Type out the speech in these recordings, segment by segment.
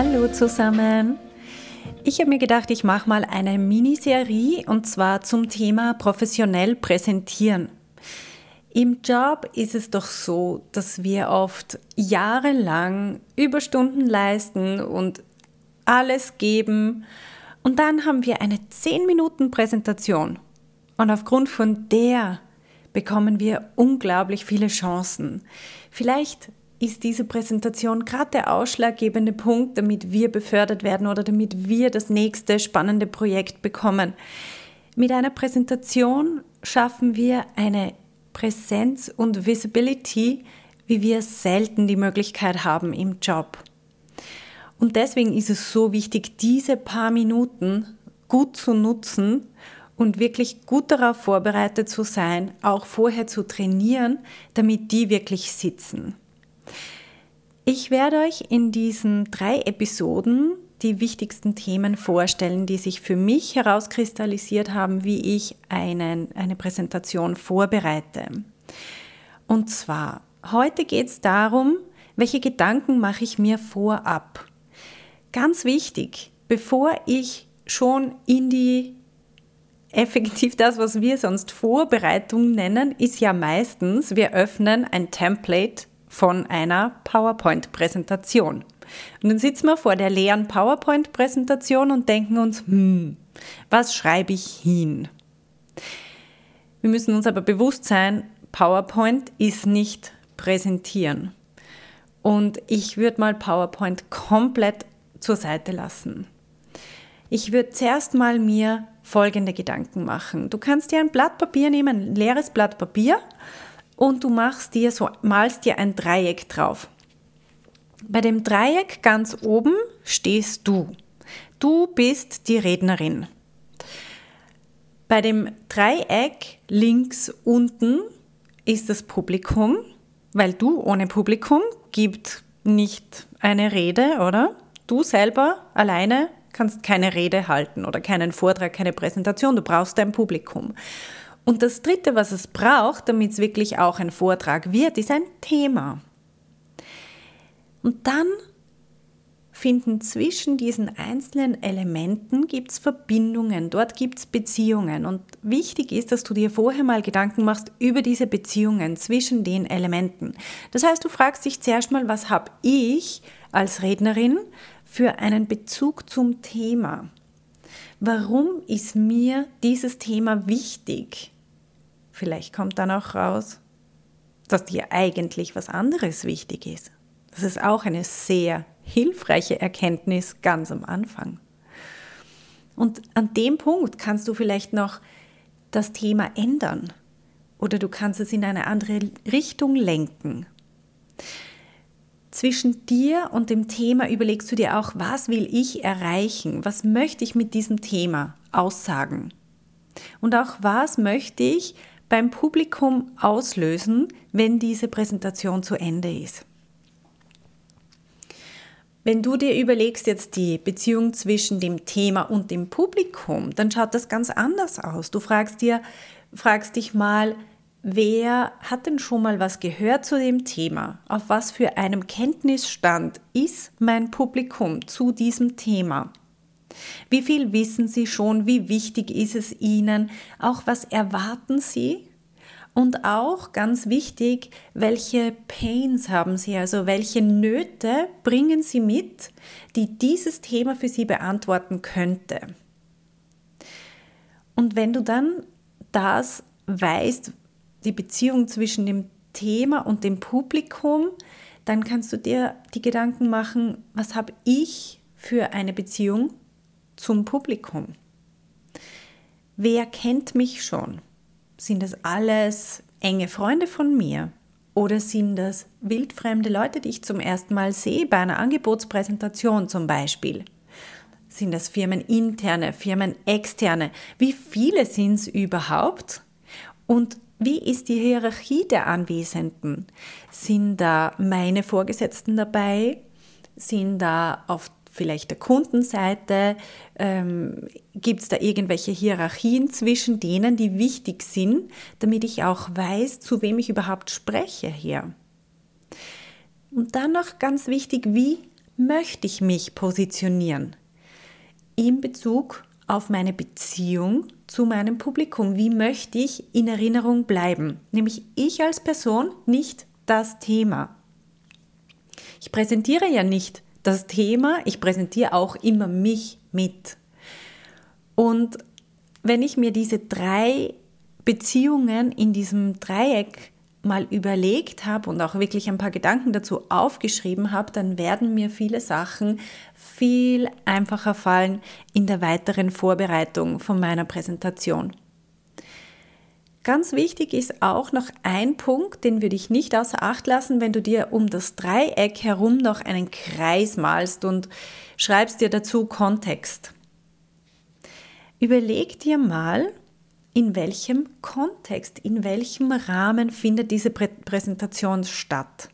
Hallo zusammen. Ich habe mir gedacht, ich mache mal eine Miniserie und zwar zum Thema professionell präsentieren. Im Job ist es doch so, dass wir oft jahrelang Überstunden leisten und alles geben und dann haben wir eine 10 Minuten Präsentation und aufgrund von der bekommen wir unglaublich viele Chancen. Vielleicht ist diese Präsentation gerade der ausschlaggebende Punkt, damit wir befördert werden oder damit wir das nächste spannende Projekt bekommen. Mit einer Präsentation schaffen wir eine Präsenz und Visibility, wie wir selten die Möglichkeit haben im Job. Und deswegen ist es so wichtig, diese paar Minuten gut zu nutzen und wirklich gut darauf vorbereitet zu sein, auch vorher zu trainieren, damit die wirklich sitzen. Ich werde euch in diesen drei Episoden die wichtigsten Themen vorstellen, die sich für mich herauskristallisiert haben, wie ich einen, eine Präsentation vorbereite. Und zwar, heute geht es darum, welche Gedanken mache ich mir vorab. Ganz wichtig, bevor ich schon in die effektiv das, was wir sonst Vorbereitung nennen, ist ja meistens, wir öffnen ein Template von einer PowerPoint-Präsentation. Und dann sitzen wir vor der leeren PowerPoint-Präsentation und denken uns, hm, was schreibe ich hin? Wir müssen uns aber bewusst sein, PowerPoint ist nicht präsentieren. Und ich würde mal PowerPoint komplett zur Seite lassen. Ich würde zuerst mal mir folgende Gedanken machen. Du kannst dir ein Blatt Papier nehmen, ein leeres Blatt Papier und du machst dir so, malst dir ein Dreieck drauf. Bei dem Dreieck ganz oben stehst du. Du bist die Rednerin. Bei dem Dreieck links unten ist das Publikum, weil du ohne Publikum gibt nicht eine Rede, oder? Du selber alleine kannst keine Rede halten oder keinen Vortrag, keine Präsentation. Du brauchst ein Publikum. Und das Dritte, was es braucht, damit es wirklich auch ein Vortrag wird, ist ein Thema. Und dann finden zwischen diesen einzelnen Elementen gibt's Verbindungen, dort gibt es Beziehungen. Und wichtig ist, dass du dir vorher mal Gedanken machst über diese Beziehungen zwischen den Elementen. Das heißt, du fragst dich zuerst mal, was habe ich als Rednerin für einen Bezug zum Thema? Warum ist mir dieses Thema wichtig? Vielleicht kommt dann auch raus, dass dir eigentlich was anderes wichtig ist. Das ist auch eine sehr hilfreiche Erkenntnis ganz am Anfang. Und an dem Punkt kannst du vielleicht noch das Thema ändern oder du kannst es in eine andere Richtung lenken. Zwischen dir und dem Thema überlegst du dir auch, was will ich erreichen? Was möchte ich mit diesem Thema aussagen? Und auch was möchte ich beim Publikum auslösen, wenn diese Präsentation zu Ende ist. Wenn du dir überlegst jetzt die Beziehung zwischen dem Thema und dem Publikum, dann schaut das ganz anders aus. Du fragst dir, fragst dich mal, wer hat denn schon mal was gehört zu dem Thema? Auf was für einem Kenntnisstand ist mein Publikum zu diesem Thema? Wie viel wissen Sie schon? Wie wichtig ist es Ihnen? Auch was erwarten Sie? Und auch ganz wichtig, welche Pains haben Sie, also welche Nöte bringen Sie mit, die dieses Thema für Sie beantworten könnte. Und wenn du dann das weißt, die Beziehung zwischen dem Thema und dem Publikum, dann kannst du dir die Gedanken machen, was habe ich für eine Beziehung zum Publikum? Wer kennt mich schon? Sind das alles enge Freunde von mir? Oder sind das wildfremde Leute, die ich zum ersten Mal sehe, bei einer Angebotspräsentation zum Beispiel? Sind das Firmen interne, Firmen externe? Wie viele sind es überhaupt? Und wie ist die Hierarchie der Anwesenden? Sind da meine Vorgesetzten dabei? Sind da auf vielleicht der Kundenseite? Ähm, Gibt es da irgendwelche Hierarchien zwischen denen, die wichtig sind, damit ich auch weiß, zu wem ich überhaupt spreche hier? Und dann noch ganz wichtig, wie möchte ich mich positionieren in Bezug auf meine Beziehung zu meinem Publikum? Wie möchte ich in Erinnerung bleiben? Nämlich ich als Person, nicht das Thema. Ich präsentiere ja nicht das Thema, ich präsentiere auch immer mich mit. Und wenn ich mir diese drei Beziehungen in diesem Dreieck mal überlegt habe und auch wirklich ein paar Gedanken dazu aufgeschrieben habe, dann werden mir viele Sachen viel einfacher fallen in der weiteren Vorbereitung von meiner Präsentation. Ganz wichtig ist auch noch ein Punkt, den würde ich nicht außer Acht lassen, wenn du dir um das Dreieck herum noch einen Kreis malst und schreibst dir dazu Kontext. Überleg dir mal, in welchem Kontext, in welchem Rahmen findet diese Prä Präsentation statt.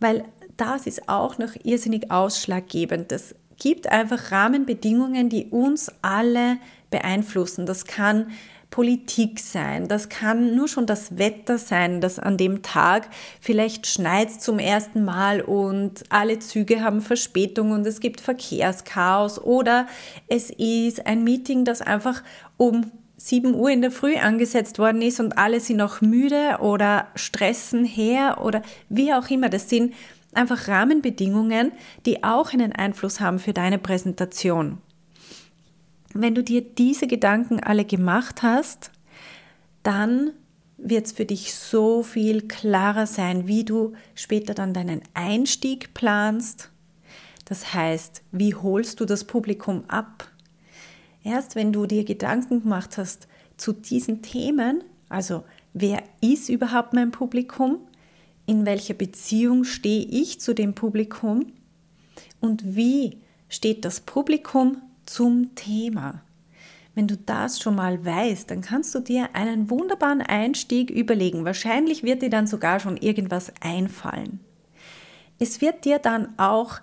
Weil das ist auch noch irrsinnig ausschlaggebend. Es gibt einfach Rahmenbedingungen, die uns alle beeinflussen. Das kann Politik sein, das kann nur schon das Wetter sein, dass an dem Tag vielleicht schneit zum ersten Mal und alle Züge haben Verspätung und es gibt Verkehrschaos oder es ist ein Meeting, das einfach um 7 Uhr in der Früh angesetzt worden ist und alle sind noch müde oder stressen her oder wie auch immer. Das sind einfach Rahmenbedingungen, die auch einen Einfluss haben für deine Präsentation. Wenn du dir diese Gedanken alle gemacht hast, dann wird es für dich so viel klarer sein, wie du später dann deinen Einstieg planst. Das heißt, wie holst du das Publikum ab? Erst wenn du dir Gedanken gemacht hast zu diesen Themen, also wer ist überhaupt mein Publikum, in welcher Beziehung stehe ich zu dem Publikum und wie steht das Publikum zum Thema. Wenn du das schon mal weißt, dann kannst du dir einen wunderbaren Einstieg überlegen. Wahrscheinlich wird dir dann sogar schon irgendwas einfallen. Es wird dir dann auch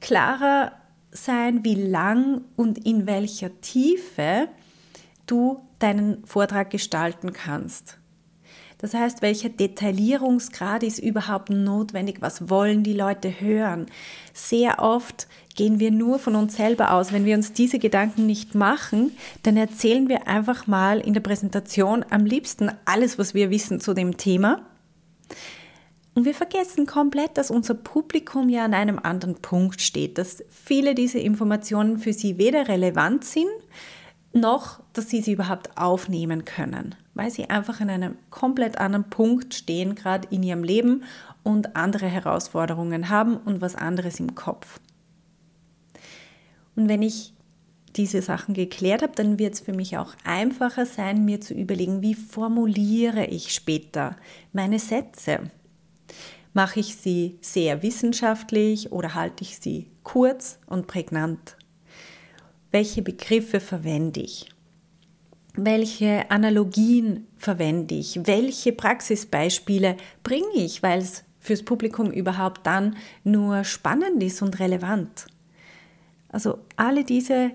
klarer sein, wie lang und in welcher Tiefe du deinen Vortrag gestalten kannst. Das heißt, welcher Detaillierungsgrad ist überhaupt notwendig? Was wollen die Leute hören? Sehr oft gehen wir nur von uns selber aus. Wenn wir uns diese Gedanken nicht machen, dann erzählen wir einfach mal in der Präsentation am liebsten alles, was wir wissen zu dem Thema. Und wir vergessen komplett, dass unser Publikum ja an einem anderen Punkt steht, dass viele dieser Informationen für sie weder relevant sind, noch dass sie sie überhaupt aufnehmen können, weil sie einfach an einem komplett anderen Punkt stehen, gerade in ihrem Leben und andere Herausforderungen haben und was anderes im Kopf. Und wenn ich diese Sachen geklärt habe, dann wird es für mich auch einfacher sein, mir zu überlegen, wie formuliere ich später meine Sätze. Mache ich sie sehr wissenschaftlich oder halte ich sie kurz und prägnant? Welche Begriffe verwende ich? Welche Analogien verwende ich? Welche Praxisbeispiele bringe ich, weil es fürs Publikum überhaupt dann nur spannend ist und relevant? Also alle diese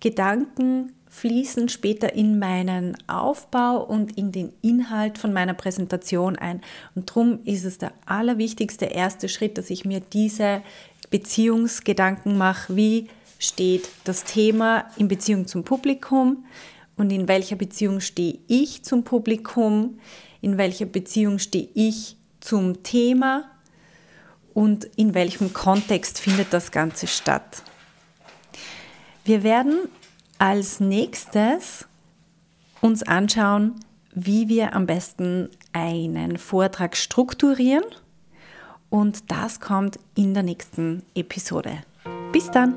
Gedanken fließen später in meinen Aufbau und in den Inhalt von meiner Präsentation ein. Und darum ist es der allerwichtigste erste Schritt, dass ich mir diese Beziehungsgedanken mache. Wie steht das Thema in Beziehung zum Publikum und in welcher Beziehung stehe ich zum Publikum? In welcher Beziehung stehe ich zum Thema? Und in welchem Kontext findet das Ganze statt? Wir werden als nächstes uns anschauen, wie wir am besten einen Vortrag strukturieren. Und das kommt in der nächsten Episode. Bis dann!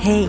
Hey,